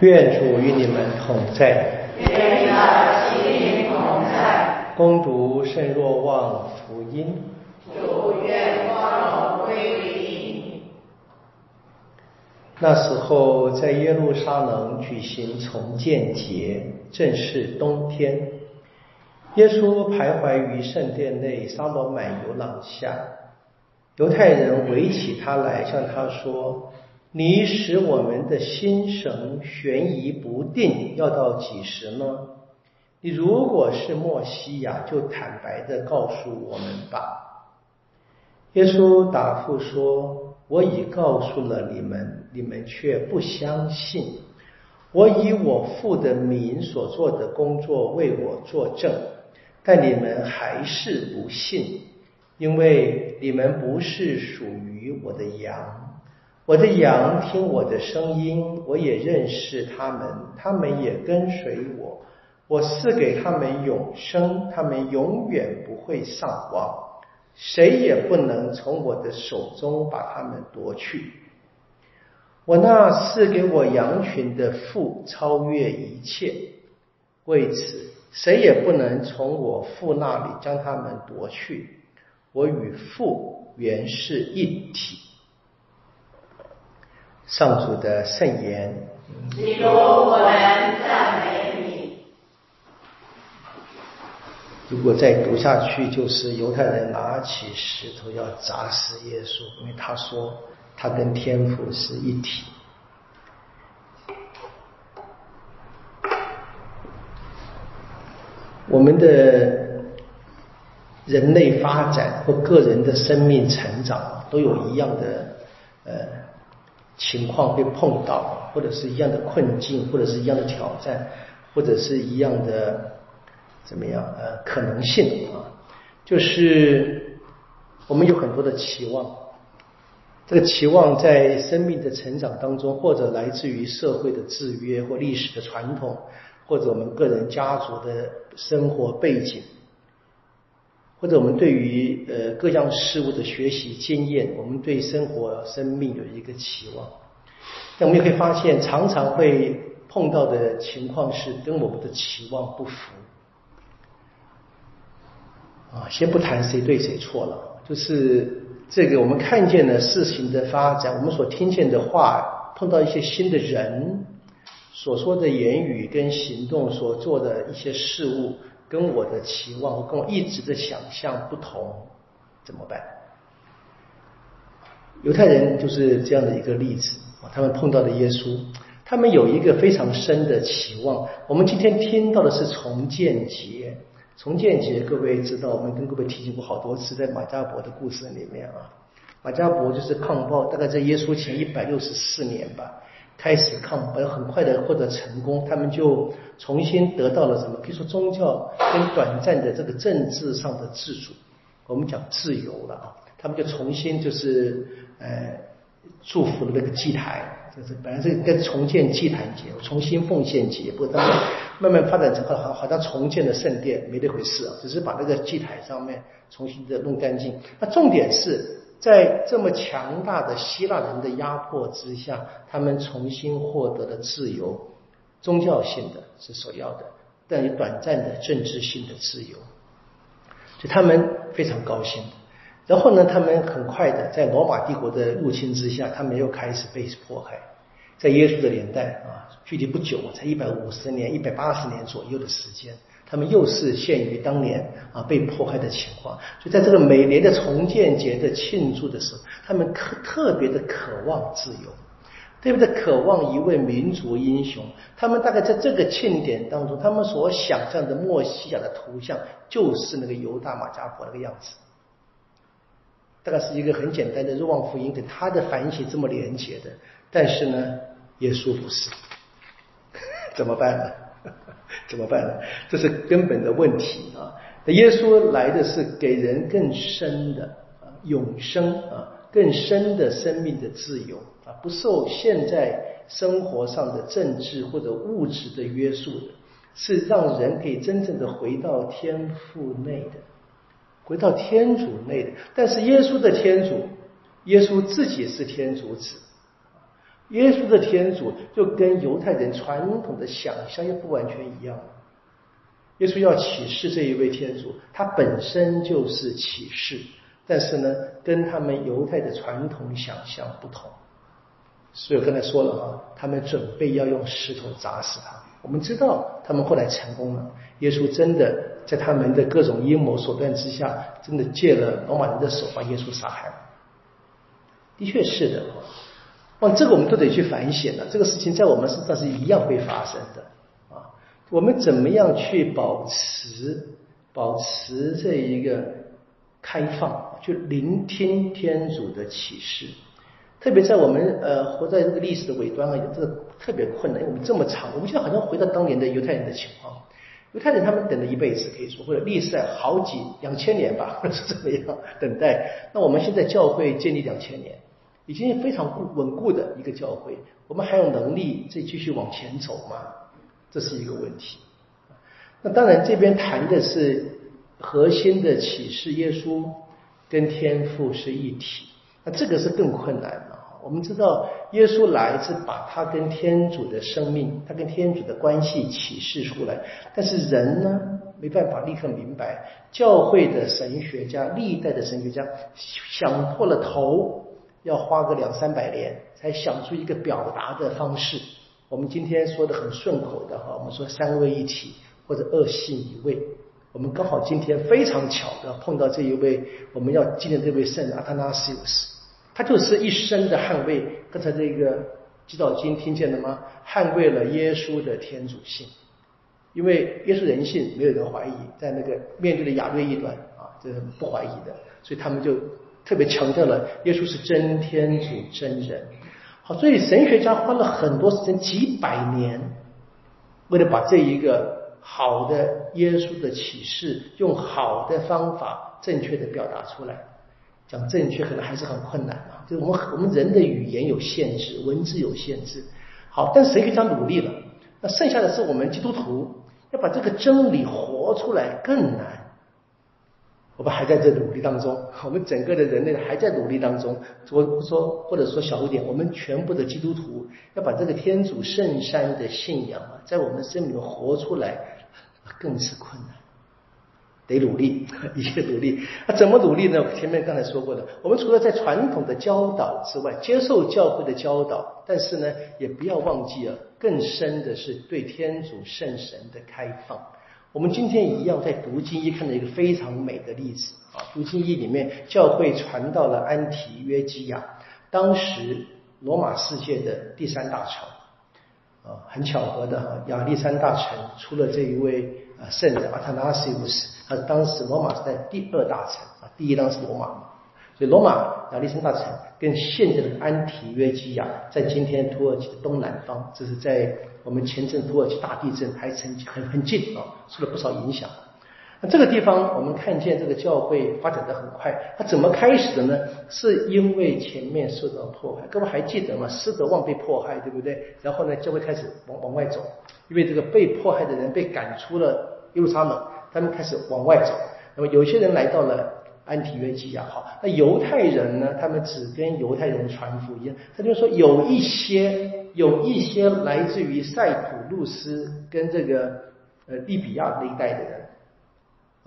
愿主与你们同在。愿你的心灵同在。攻读圣若望福音。主愿光荣归于你。那时候，在耶路撒冷举行重建节，正是冬天。耶稣徘徊于圣殿内沙罗满游廊下，犹太人围起他来，向他说。你使我们的心神悬疑不定，要到几时呢？你如果是莫西亚，就坦白的告诉我们吧。耶稣答复说：“我已告诉了你们，你们却不相信。我以我父的名所做的工作为我作证，但你们还是不信，因为你们不是属于我的羊。”我的羊听我的声音，我也认识他们，他们也跟随我。我赐给他们永生，他们永远不会丧亡，谁也不能从我的手中把他们夺去。我那赐给我羊群的父超越一切，为此谁也不能从我父那里将他们夺去。我与父原是一体。上主的圣言。基督，我们赞美你。如果再读下去，就是犹太人拿起石头要砸死耶稣，因为他说他跟天父是一体。我们的人类发展或个人的生命成长，都有一样的呃。情况会碰到，或者是一样的困境，或者是一样的挑战，或者是一样的怎么样？呃，可能性啊，就是我们有很多的期望，这个期望在生命的成长当中，或者来自于社会的制约或历史的传统，或者我们个人家族的生活背景。或者我们对于呃各项事物的学习经验，我们对生活生命有一个期望，那我们也可以发现，常常会碰到的情况是跟我们的期望不符。啊，先不谈谁对谁错了，就是这个我们看见了事情的发展，我们所听见的话，碰到一些新的人所说的言语跟行动所做的一些事物。跟我的期望，跟我一直的想象不同，怎么办？犹太人就是这样的一个例子啊，他们碰到的耶稣，他们有一个非常深的期望。我们今天听到的是重建节，重建节，各位知道，我们跟各位提醒过好多次，在马加伯的故事里面啊，马加伯就是抗暴，大概在耶稣前一百六十四年吧。开始抗，而很快的获得成功，他们就重新得到了什么？可以说宗教跟短暂的这个政治上的自主，我们讲自由了啊。他们就重新就是呃祝福了那个祭台，就是本来是跟重建祭坛节，重新奉献节，不过他们慢慢发展成好好像重建了圣殿，没这回事啊，只是把那个祭台上面重新的弄干净。那重点是。在这么强大的希腊人的压迫之下，他们重新获得了自由，宗教性的是首要的，但有短暂的政治性的自由，所以他们非常高兴。然后呢，他们很快的在罗马帝国的入侵之下，他们又开始被迫害。在耶稣的年代啊，距离不久，才一百五十年、一百八十年左右的时间。他们又是陷于当年啊被迫害的情况，所以在这个每年的重建节的庆祝的时候，他们特特别的渴望自由，对不对？渴望一位民族英雄。他们大概在这个庆典当中，他们所想象的墨西亚的图像就是那个犹大马加伯那个样子，大概是一个很简单的若望福音跟他的反省这么连结的。但是呢，耶稣不是，怎么办呢？怎么办呢？这是根本的问题啊！那耶稣来的是给人更深的啊永生啊更深的生命的自由啊，不受现在生活上的政治或者物质的约束的，是让人可以真正的回到天父内的，回到天主内的。但是耶稣的天主，耶稣自己是天主子。耶稣的天主就跟犹太人传统的想象又不完全一样。耶稣要启示这一位天主，他本身就是启示，但是呢，跟他们犹太的传统想象不同。所以我刚才说了啊，他们准备要用石头砸死他。我们知道他们后来成功了，耶稣真的在他们的各种阴谋手段之下，真的借了罗马人的手把耶稣杀害了。的确是的，哦，这个我们都得去反省了。这个事情在我们身上是一样会发生的啊。我们怎么样去保持保持这一个开放，去聆听天主的启示？特别在我们呃活在这个历史的尾端啊，这个特别困难，因为我们这么长，我们现在好像回到当年的犹太人的情况。犹太人他们等了一辈子，可以说或者历史好几两千年吧，或 者是怎么样等待。那我们现在教会建立两千年，已经非常固稳固的一个教会，我们还有能力再继续往前走吗？这是一个问题。那当然，这边谈的是核心的启示，耶稣跟天父是一体。那这个是更困难了。我们知道，耶稣来是把他跟天主的生命，他跟天主的关系启示出来。但是人呢，没办法立刻明白。教会的神学家，历代的神学家想破了头，要花个两三百年才想出一个表达的方式。我们今天说的很顺口的哈，我们说三位一体或者二性一位。我们刚好今天非常巧的碰到这一位，我们要纪念这位圣阿塔纳西乌斯。他就是一生的捍卫，刚才这个基祷经听见了吗？捍卫了耶稣的天主性，因为耶稣人性没有人怀疑，在那个面对的亚略异端啊，这是不怀疑的，所以他们就特别强调了耶稣是真天主真人。好，所以神学家花了很多时间，几百年，为了把这一个好的耶稣的启示，用好的方法正确的表达出来。讲正确可能还是很困难啊，就是我们我们人的语言有限制，文字有限制。好，但是谁可以这样努力了？那剩下的是我们基督徒要把这个真理活出来更难。我们还在这努力当中，我们整个的人类还在努力当中。我说或者说小一点，我们全部的基督徒要把这个天主圣山的信仰啊，在我们生命中活出来，更是困难。得努力，一切努力。那怎么努力呢？前面刚才说过的，我们除了在传统的教导之外，接受教会的教导，但是呢，也不要忘记啊，更深的是对天主圣神的开放。我们今天一样在读经一看到一个非常美的例子啊，读经一里面，教会传到了安提约基亚，当时罗马世界的第三大城啊，很巧合的哈，亚历山大城出了这一位啊圣人阿塔纳西乌斯。他当时罗马是在第二大城啊，第一当是罗马，所以罗马亚历山大城跟现在的安提约基亚，在今天土耳其的东南方，这是在我们前阵土耳其大地震还曾很很近啊，受了不少影响。那这个地方我们看见这个教会发展的很快，它怎么开始的呢？是因为前面受到迫害，各位还记得吗？施德旺被迫害，对不对？然后呢，教会开始往往外走，因为这个被迫害的人被赶出了耶路撒冷。他们开始往外走，那么有些人来到了安提约基亚，好，那犹太人呢？他们只跟犹太人传福音。他就说有一些有一些来自于塞浦路斯跟这个呃利比亚那一带的人，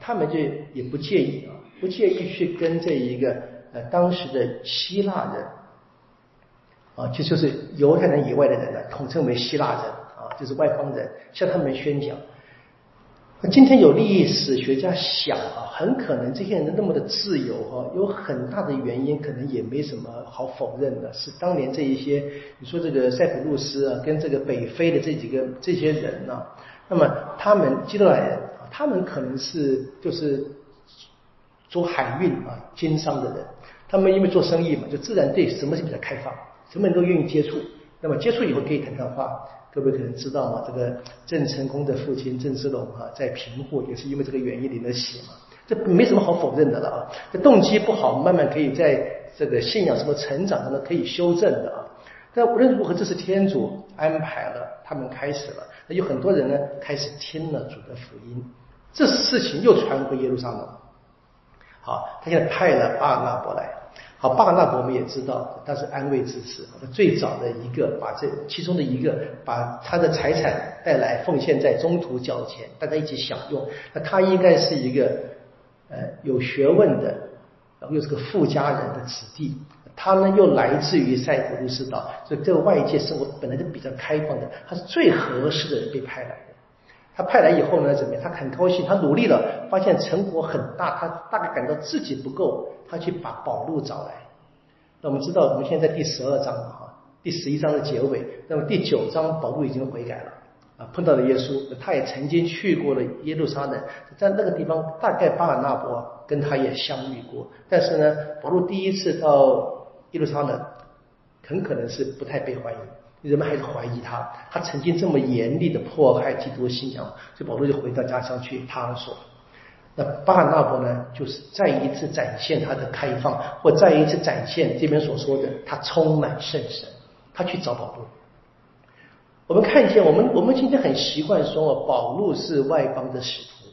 他们就也不介意啊，不介意去跟这一个呃当时的希腊人，啊，就就是犹太人以外的人呢，统称为希腊人啊，就是外邦人，向他们宣讲。那今天有历史学家想啊，很可能这些人那么的自由哈，有很大的原因，可能也没什么好否认的，是当年这一些，你说这个塞浦路斯啊，跟这个北非的这几个这些人呢，那么他们基督来人啊，他们可能是就是做海运啊经商的人，他们因为做生意嘛，就自然对什么是比较开放，什么人都愿意接触，那么接触以后可以谈谈话。各位可能知道嘛，这个郑成功的父亲郑芝龙啊，在平户也是因为这个原因领了血嘛，这没什么好否认的了啊。这动机不好，慢慢可以在这个信仰什么成长中可以修正的啊。但无论如何，这是天主安排了，他们开始了，那有很多人呢开始听了主的福音，这事情又传回耶路撒冷。好，他现在派了巴拿伯来。好，巴拿伯我们也知道他是安慰之子，他最早的一个把这其中的一个把他的财产带来奉献在中途交钱，大家一起享用。那他应该是一个呃有学问的，然后又是个富家人的子弟。他呢又来自于塞浦路斯岛，所以这个外界生活本来就比较开放的，他是最合适的人被派来的。他派来以后呢，怎么样？他很高兴，他努力了，发现成果很大，他大概感到自己不够，他去把宝路找来。那我们知道，我们现在第十二章了哈，第十一章的结尾，那么第九章宝路已经悔改了碰到了耶稣，他也曾经去过了耶路撒冷，在那个地方大概巴尔纳伯跟他也相遇过，但是呢，保罗第一次到耶路撒冷，很可能是不太被欢迎。人们还是怀疑他，他曾经这么严厉的迫害基督信仰，所以保罗就回到家乡去他所。那巴尔纳伯呢，就是再一次展现他的开放，或再一次展现这边所说的他充满圣神，他去找保罗。我们看见，我们我们今天很习惯说，哦保罗是外邦的使徒，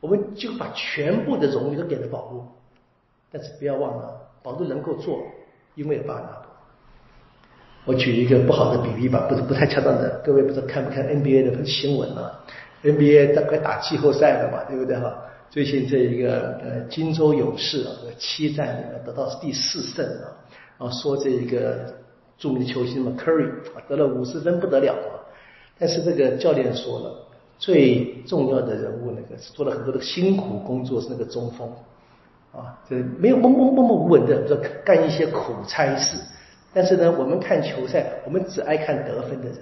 我们就把全部的荣誉都给了保罗。但是不要忘了，保罗能够做，因为有巴拿。我举一个不好的比喻吧，不是不太恰当的。各位不知道看不看 NBA 的新闻啊？NBA 大概打季后赛了嘛，对不对哈？最近这一个呃金州勇士啊，七战里面得到第四胜啊，然后说这一个著名的球星嘛 Curry 得了五十分不得了啊，但是这个教练说了，最重要的人物那个是做了很多的辛苦工作是那个中锋啊，这没有默默默默无闻的，这干一些苦差事。但是呢，我们看球赛，我们只爱看得分的人。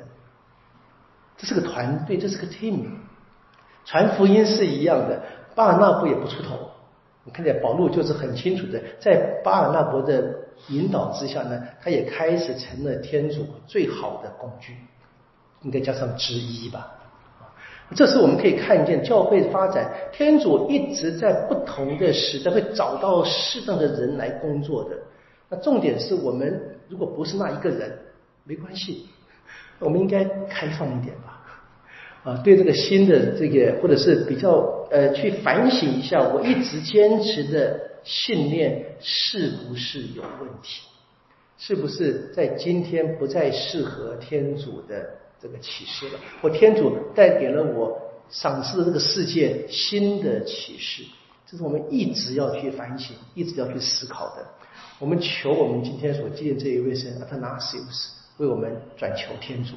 这是个团队，这是个 team。传福音是一样的，巴尔纳伯也不出头。你看见保罗就是很清楚的，在巴尔纳伯的引导之下呢，他也开始成了天主最好的工具，应该加上之一吧。这是我们可以看见教会发展，天主一直在不同的时代会找到适当的人来工作的。那重点是我们如果不是那一个人，没关系，我们应该开放一点吧，啊，对这个新的这个或者是比较呃，去反省一下，我一直坚持的信念是不是有问题？是不是在今天不再适合天主的这个启示了？或天主带给了我赏赐的这个世界新的启示？这是我们一直要去反省，一直要去思考的。我们求我们今天所见这一位神阿特纳西乌斯为我们转求天主。